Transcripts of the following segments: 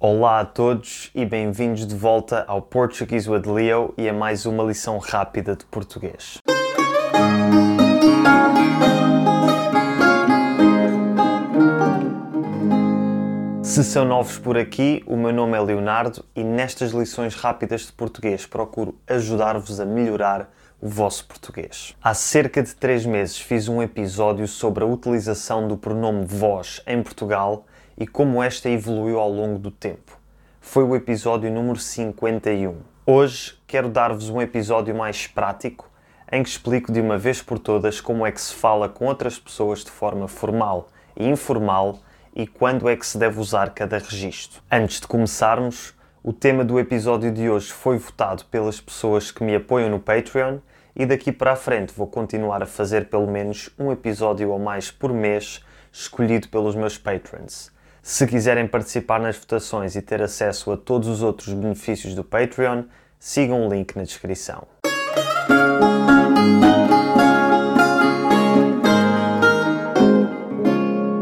Olá a todos e bem-vindos de volta ao Portuguese with Leo e a mais uma lição rápida de português. Se são novos por aqui, o meu nome é Leonardo e nestas lições rápidas de português procuro ajudar-vos a melhorar o vosso português. Há cerca de 3 meses fiz um episódio sobre a utilização do pronome vós em Portugal e como esta evoluiu ao longo do tempo. Foi o episódio número 51. Hoje quero dar-vos um episódio mais prático em que explico de uma vez por todas como é que se fala com outras pessoas de forma formal e informal e quando é que se deve usar cada registro. Antes de começarmos, o tema do episódio de hoje foi votado pelas pessoas que me apoiam no Patreon e daqui para a frente vou continuar a fazer pelo menos um episódio ou mais por mês escolhido pelos meus patrons. Se quiserem participar nas votações e ter acesso a todos os outros benefícios do Patreon, sigam o link na descrição.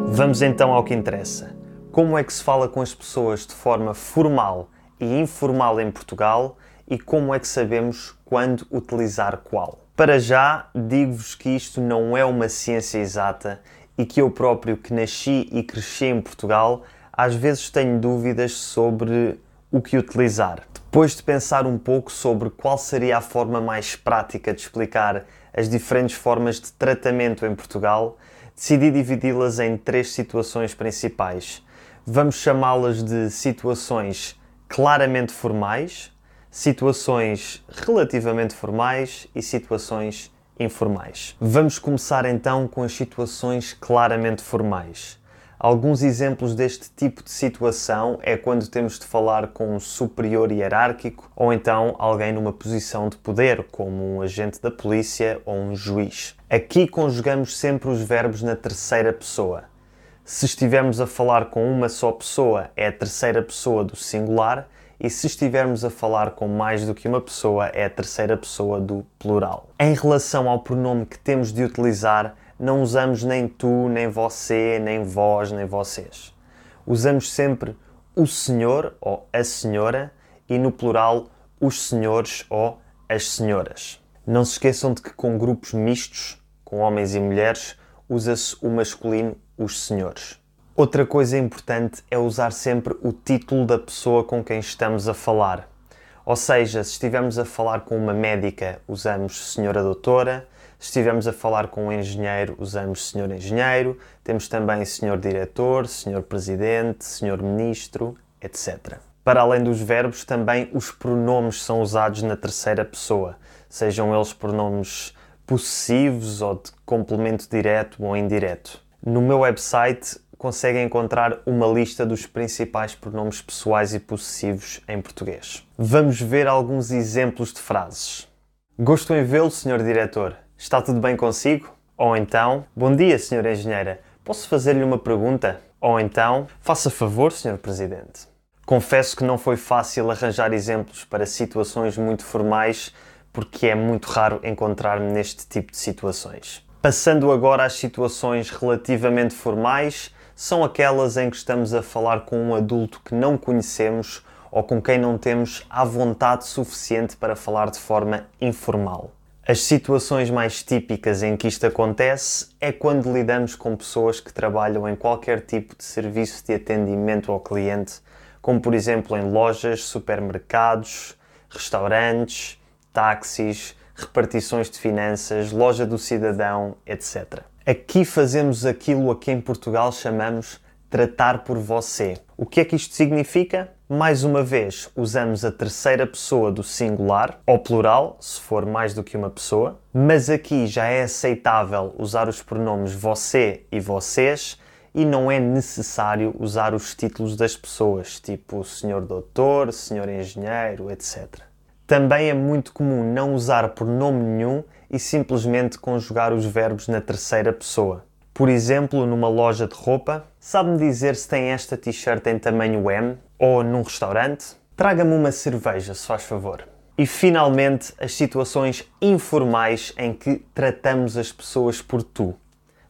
Vamos então ao que interessa. Como é que se fala com as pessoas de forma formal e informal em Portugal e como é que sabemos quando utilizar qual? Para já, digo-vos que isto não é uma ciência exata e que eu próprio, que nasci e cresci em Portugal, às vezes tenho dúvidas sobre o que utilizar. Depois de pensar um pouco sobre qual seria a forma mais prática de explicar as diferentes formas de tratamento em Portugal, decidi dividi-las em três situações principais. Vamos chamá-las de situações claramente formais, situações relativamente formais e situações informais. Vamos começar então com as situações claramente formais. Alguns exemplos deste tipo de situação é quando temos de falar com um superior hierárquico ou então alguém numa posição de poder, como um agente da polícia ou um juiz. Aqui conjugamos sempre os verbos na terceira pessoa. Se estivermos a falar com uma só pessoa, é a terceira pessoa do singular e se estivermos a falar com mais do que uma pessoa, é a terceira pessoa do plural. Em relação ao pronome que temos de utilizar, não usamos nem tu, nem você, nem vós, nem vocês. Usamos sempre o senhor ou a senhora e no plural os senhores ou as senhoras. Não se esqueçam de que com grupos mistos, com homens e mulheres, usa-se o masculino os senhores. Outra coisa importante é usar sempre o título da pessoa com quem estamos a falar. Ou seja, se estivermos a falar com uma médica, usamos senhora doutora, se estivermos a falar com um engenheiro, usamos senhor engenheiro, temos também senhor diretor, senhor presidente, senhor ministro, etc. Para além dos verbos, também os pronomes são usados na terceira pessoa, sejam eles pronomes possessivos ou de complemento direto ou indireto. No meu website conseguem encontrar uma lista dos principais pronomes pessoais e possessivos em português. Vamos ver alguns exemplos de frases. Gosto em vê-lo, Sr. Diretor. Está tudo bem consigo? Ou então, Bom dia, Sra. Engenheira. Posso fazer-lhe uma pergunta? Ou então, Faça favor, Sr. Presidente. Confesso que não foi fácil arranjar exemplos para situações muito formais, porque é muito raro encontrar-me neste tipo de situações. Passando agora às situações relativamente formais, são aquelas em que estamos a falar com um adulto que não conhecemos ou com quem não temos a vontade suficiente para falar de forma informal. As situações mais típicas em que isto acontece é quando lidamos com pessoas que trabalham em qualquer tipo de serviço de atendimento ao cliente, como por exemplo em lojas, supermercados, restaurantes, táxis, repartições de finanças, loja do cidadão, etc. Aqui fazemos aquilo a que em Portugal chamamos tratar por você. O que é que isto significa? Mais uma vez, usamos a terceira pessoa do singular, ou plural, se for mais do que uma pessoa, mas aqui já é aceitável usar os pronomes você e vocês e não é necessário usar os títulos das pessoas, tipo senhor doutor, senhor engenheiro, etc. Também é muito comum não usar pronome nenhum e simplesmente conjugar os verbos na terceira pessoa. Por exemplo, numa loja de roupa, sabe-me dizer se tem esta t-shirt em tamanho M? Ou num restaurante? Traga-me uma cerveja, se faz favor. E finalmente, as situações informais em que tratamos as pessoas por tu.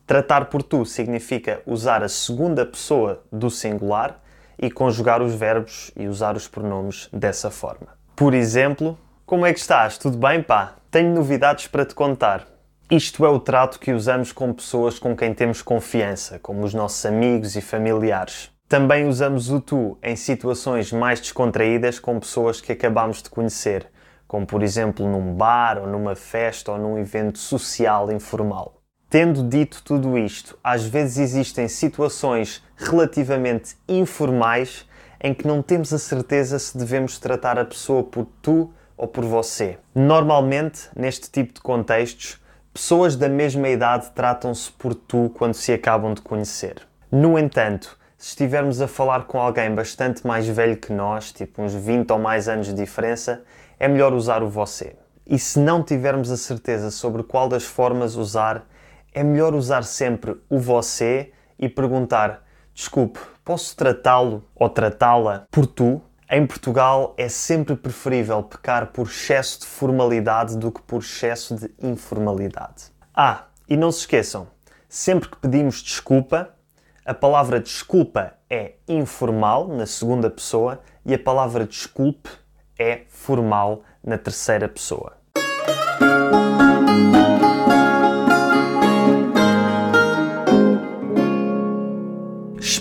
Tratar por tu significa usar a segunda pessoa do singular e conjugar os verbos e usar os pronomes dessa forma. Por exemplo, como é que estás? Tudo bem, pá? Tenho novidades para te contar. Isto é o trato que usamos com pessoas com quem temos confiança, como os nossos amigos e familiares. Também usamos o tu em situações mais descontraídas com pessoas que acabamos de conhecer, como por exemplo num bar ou numa festa ou num evento social informal. Tendo dito tudo isto, às vezes existem situações relativamente informais em que não temos a certeza se devemos tratar a pessoa por tu ou por você. Normalmente, neste tipo de contextos, pessoas da mesma idade tratam-se por tu quando se acabam de conhecer. No entanto, se estivermos a falar com alguém bastante mais velho que nós, tipo uns 20 ou mais anos de diferença, é melhor usar o você. E se não tivermos a certeza sobre qual das formas usar, é melhor usar sempre o você e perguntar: desculpe, posso tratá-lo ou tratá-la por tu? Em Portugal é sempre preferível pecar por excesso de formalidade do que por excesso de informalidade. Ah, e não se esqueçam, sempre que pedimos desculpa, a palavra desculpa é informal na segunda pessoa e a palavra desculpe é formal na terceira pessoa.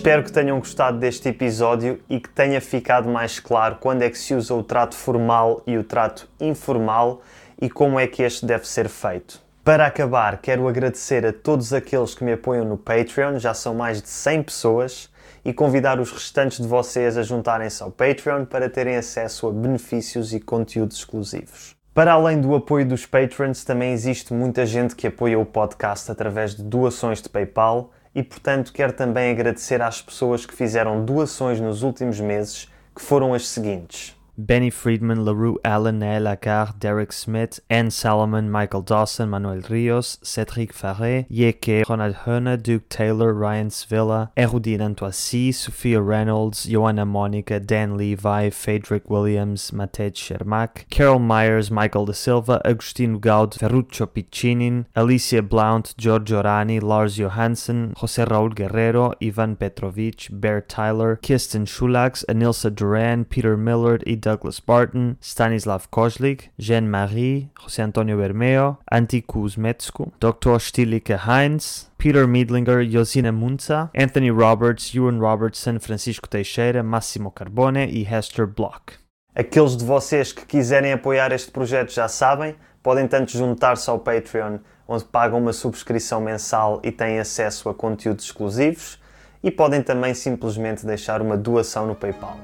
Espero que tenham gostado deste episódio e que tenha ficado mais claro quando é que se usa o trato formal e o trato informal e como é que este deve ser feito. Para acabar, quero agradecer a todos aqueles que me apoiam no Patreon, já são mais de 100 pessoas, e convidar os restantes de vocês a juntarem-se ao Patreon para terem acesso a benefícios e conteúdos exclusivos. Para além do apoio dos Patrons, também existe muita gente que apoia o podcast através de doações de PayPal e, portanto, quero também agradecer às pessoas que fizeram doações nos últimos meses, que foram as seguintes. Benny Friedman, LaRue Allen, Nael Lagarde, Derek Smith, Anne Salomon, Michael Dawson, Manuel Rios, Cédric Farré, Yeke, Ronald Hörner, Duke Taylor, Ryan Svilla, Erudine Antoisi, Sophia Reynolds, Joanna Monica, Dan Levi, Frederick Williams, Matej Shermak, Carol Myers, Michael De Silva, Agostino Gaud, Ferruccio Piccinin, Alicia Blount, Giorgio Rani, Lars Johansson, José Raúl Guerrero, Ivan Petrovic, Bear Tyler, Kirsten Schulax, Anilsa Duran, Peter Millard Douglas Barton, Stanislav Kozlik, Jean-Marie, José Antonio Bermeo, Antti Kuzmetsku, Dr. Stilike Heinz, Peter Miedlinger, Josina Munza, Anthony Roberts, Ewan Robertson, Francisco Teixeira, Massimo Carbone e Hester Block. Aqueles de vocês que quiserem apoiar este projeto já sabem, podem tanto juntar-se ao Patreon, onde pagam uma subscrição mensal e têm acesso a conteúdos exclusivos, e podem também simplesmente deixar uma doação no PayPal.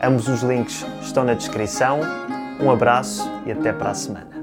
Ambos os links estão na descrição. Um abraço e até para a semana.